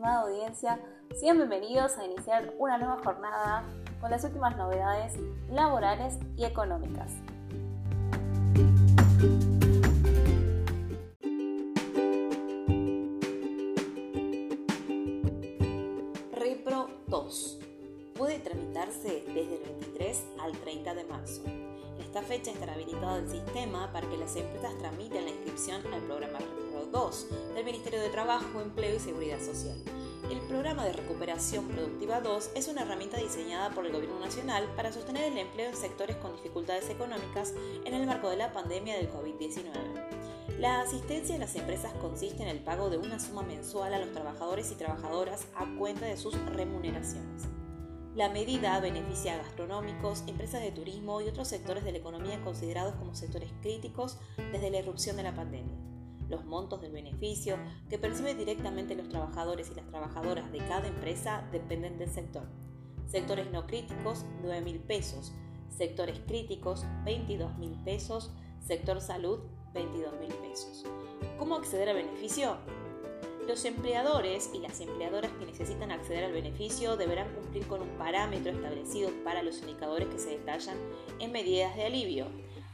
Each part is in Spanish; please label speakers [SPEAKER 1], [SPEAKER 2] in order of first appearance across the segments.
[SPEAKER 1] estimada audiencia, sean bienvenidos a iniciar una nueva jornada con las últimas novedades laborales y económicas.
[SPEAKER 2] Repro 2 puede tramitarse desde el 23 al 30 de marzo. En esta fecha estará habilitado el sistema para que las empresas tramiten la inscripción al programa Repro 2 del Ministerio de Trabajo, Empleo y Seguridad Social. El programa de recuperación productiva 2 es una herramienta diseñada por el Gobierno Nacional para sostener el empleo en sectores con dificultades económicas en el marco de la pandemia del COVID-19. La asistencia de las empresas consiste en el pago de una suma mensual a los trabajadores y trabajadoras a cuenta de sus remuneraciones. La medida beneficia a gastronómicos, empresas de turismo y otros sectores de la economía considerados como sectores críticos desde la irrupción de la pandemia los montos del beneficio que perciben directamente los trabajadores y las trabajadoras de cada empresa dependen del sector. Sectores no críticos, 9 mil pesos. Sectores críticos, 22 mil pesos. Sector salud, 22 mil pesos. ¿Cómo acceder al beneficio? Los empleadores y las empleadoras que necesitan acceder al beneficio deberán cumplir con un parámetro establecido para los indicadores que se detallan en medidas de alivio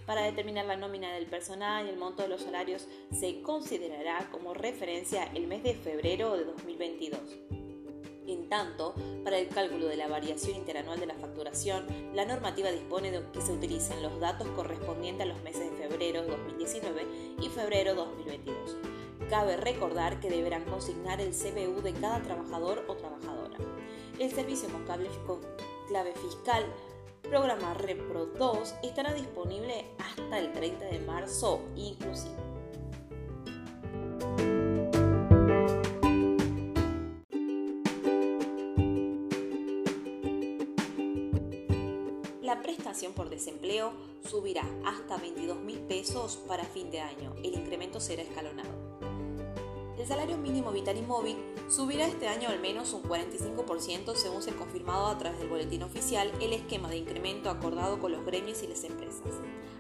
[SPEAKER 2] para determinar la nómina del personal y el monto de los salarios se considerará como referencia el mes de febrero de 2022. En tanto, para el cálculo de la variación interanual de la facturación, la normativa dispone de que se utilicen los datos correspondientes a los meses de febrero de 2019 y febrero de 2022. Cabe recordar que deberán consignar el CBU de cada trabajador o trabajadora. El servicio con clave fiscal programa Repro 2 estará disponible hasta el 30 de marzo inclusive. La prestación por desempleo subirá hasta 22 mil pesos para fin de año. El incremento será escalonado. El salario mínimo vital y móvil subirá este año al menos un 45% según se ha confirmado a través del boletín oficial el esquema de incremento acordado con los gremios y las empresas.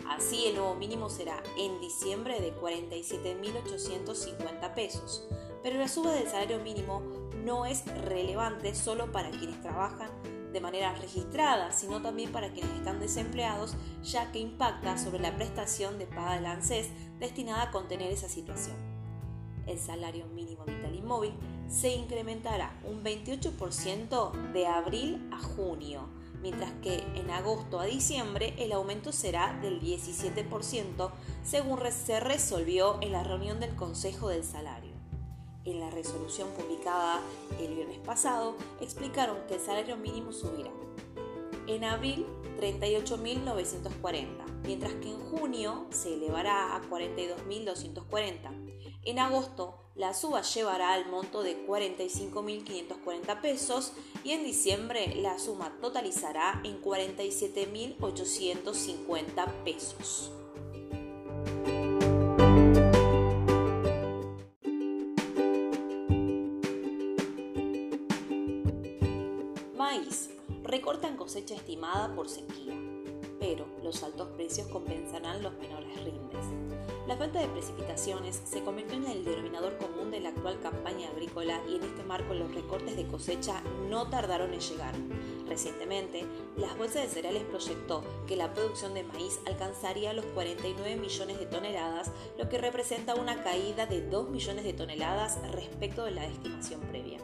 [SPEAKER 2] Así, el nuevo mínimo será en diciembre de 47.850 pesos. Pero la suba del salario mínimo no es relevante solo para quienes trabajan de manera registrada, sino también para quienes están desempleados, ya que impacta sobre la prestación de paga del ANSES destinada a contener esa situación el salario mínimo vital y móvil se incrementará un 28% de abril a junio, mientras que en agosto a diciembre el aumento será del 17%, según se resolvió en la reunión del Consejo del Salario. En la resolución publicada el viernes pasado explicaron que el salario mínimo subirá. En abril 38.940, mientras que en junio se elevará a 42.240 en agosto, la suba llevará al monto de 45.540 pesos y en diciembre la suma totalizará en 47.850 pesos. Maíz. Recortan cosecha estimada por sequía, pero los altos precios compensarán los menores rindes. La falta de precipitaciones se convirtió en el denominador común de la actual campaña agrícola y en este marco los recortes de cosecha no tardaron en llegar. Recientemente, las bolsas de cereales proyectó que la producción de maíz alcanzaría los 49 millones de toneladas, lo que representa una caída de 2 millones de toneladas respecto de la estimación previa.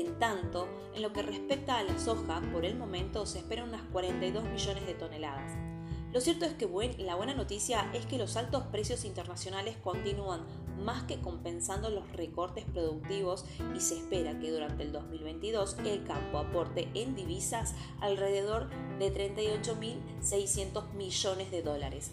[SPEAKER 2] En tanto, en lo que respecta a la soja, por el momento se esperan unas 42 millones de toneladas. Lo cierto es que la buena noticia es que los altos precios internacionales continúan más que compensando los recortes productivos y se espera que durante el 2022 el campo aporte en divisas alrededor de 38.600 millones de dólares.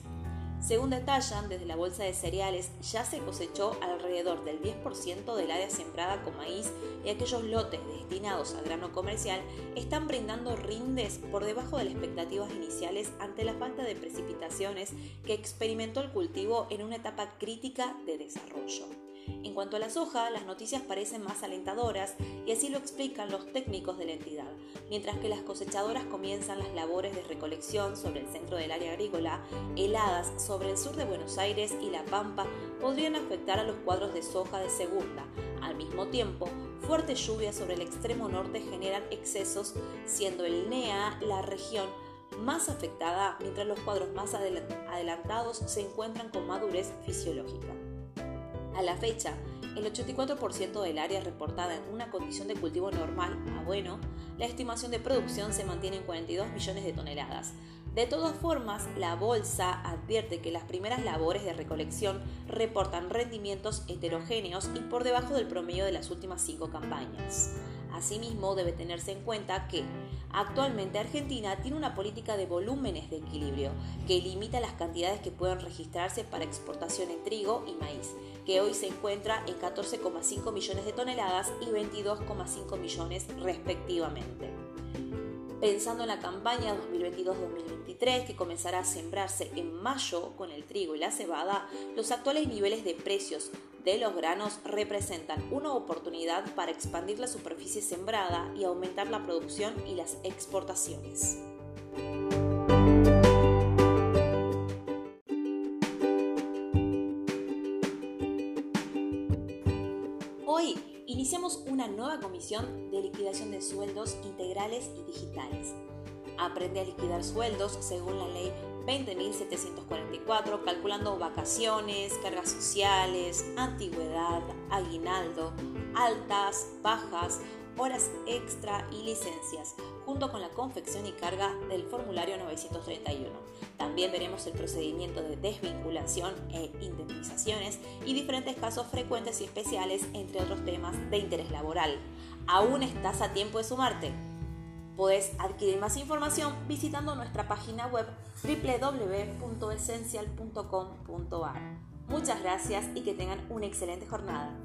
[SPEAKER 2] Según detallan, desde la bolsa de cereales ya se cosechó alrededor del 10% del área sembrada con maíz y aquellos lotes destinados al grano comercial están brindando rindes por debajo de las expectativas iniciales ante la falta de precipitaciones que experimentó el cultivo en una etapa crítica de desarrollo. En cuanto a la soja, las noticias parecen más alentadoras y así lo explican los técnicos de la entidad, mientras que las cosechadoras comienzan las labores de recolección sobre el centro del área agrícola, heladas sobre el sur de Buenos Aires y La Pampa podrían afectar a los cuadros de soja de segunda. Al mismo tiempo, fuertes lluvias sobre el extremo norte generan excesos, siendo el NEA la región más afectada, mientras los cuadros más adelantados se encuentran con madurez fisiológica. A la fecha, el 84% del área reportada en una condición de cultivo normal a bueno, la estimación de producción se mantiene en 42 millones de toneladas. De todas formas, la bolsa advierte que las primeras labores de recolección reportan rendimientos heterogéneos y por debajo del promedio de las últimas cinco campañas. Asimismo, debe tenerse en cuenta que actualmente Argentina tiene una política de volúmenes de equilibrio que limita las cantidades que pueden registrarse para exportación en trigo y maíz, que hoy se encuentra en 14,5 millones de toneladas y 22,5 millones respectivamente. Pensando en la campaña 2022-2023 que comenzará a sembrarse en mayo con el trigo y la cebada, los actuales niveles de precios de los granos representan una oportunidad para expandir la superficie sembrada y aumentar la producción y las exportaciones. Hoy iniciamos una nueva comisión de liquidación de sueldos integrales y digitales. Aprende a liquidar sueldos según la ley 20.744, calculando vacaciones, cargas sociales, antigüedad, aguinaldo, altas, bajas, horas extra y licencias, junto con la confección y carga del formulario 931. También veremos el procedimiento de desvinculación e indemnizaciones y diferentes casos frecuentes y especiales, entre otros temas de interés laboral. ¿Aún estás a tiempo de sumarte? Puedes adquirir más información visitando nuestra página web www.esencial.com.ar. Muchas gracias y que tengan una excelente jornada.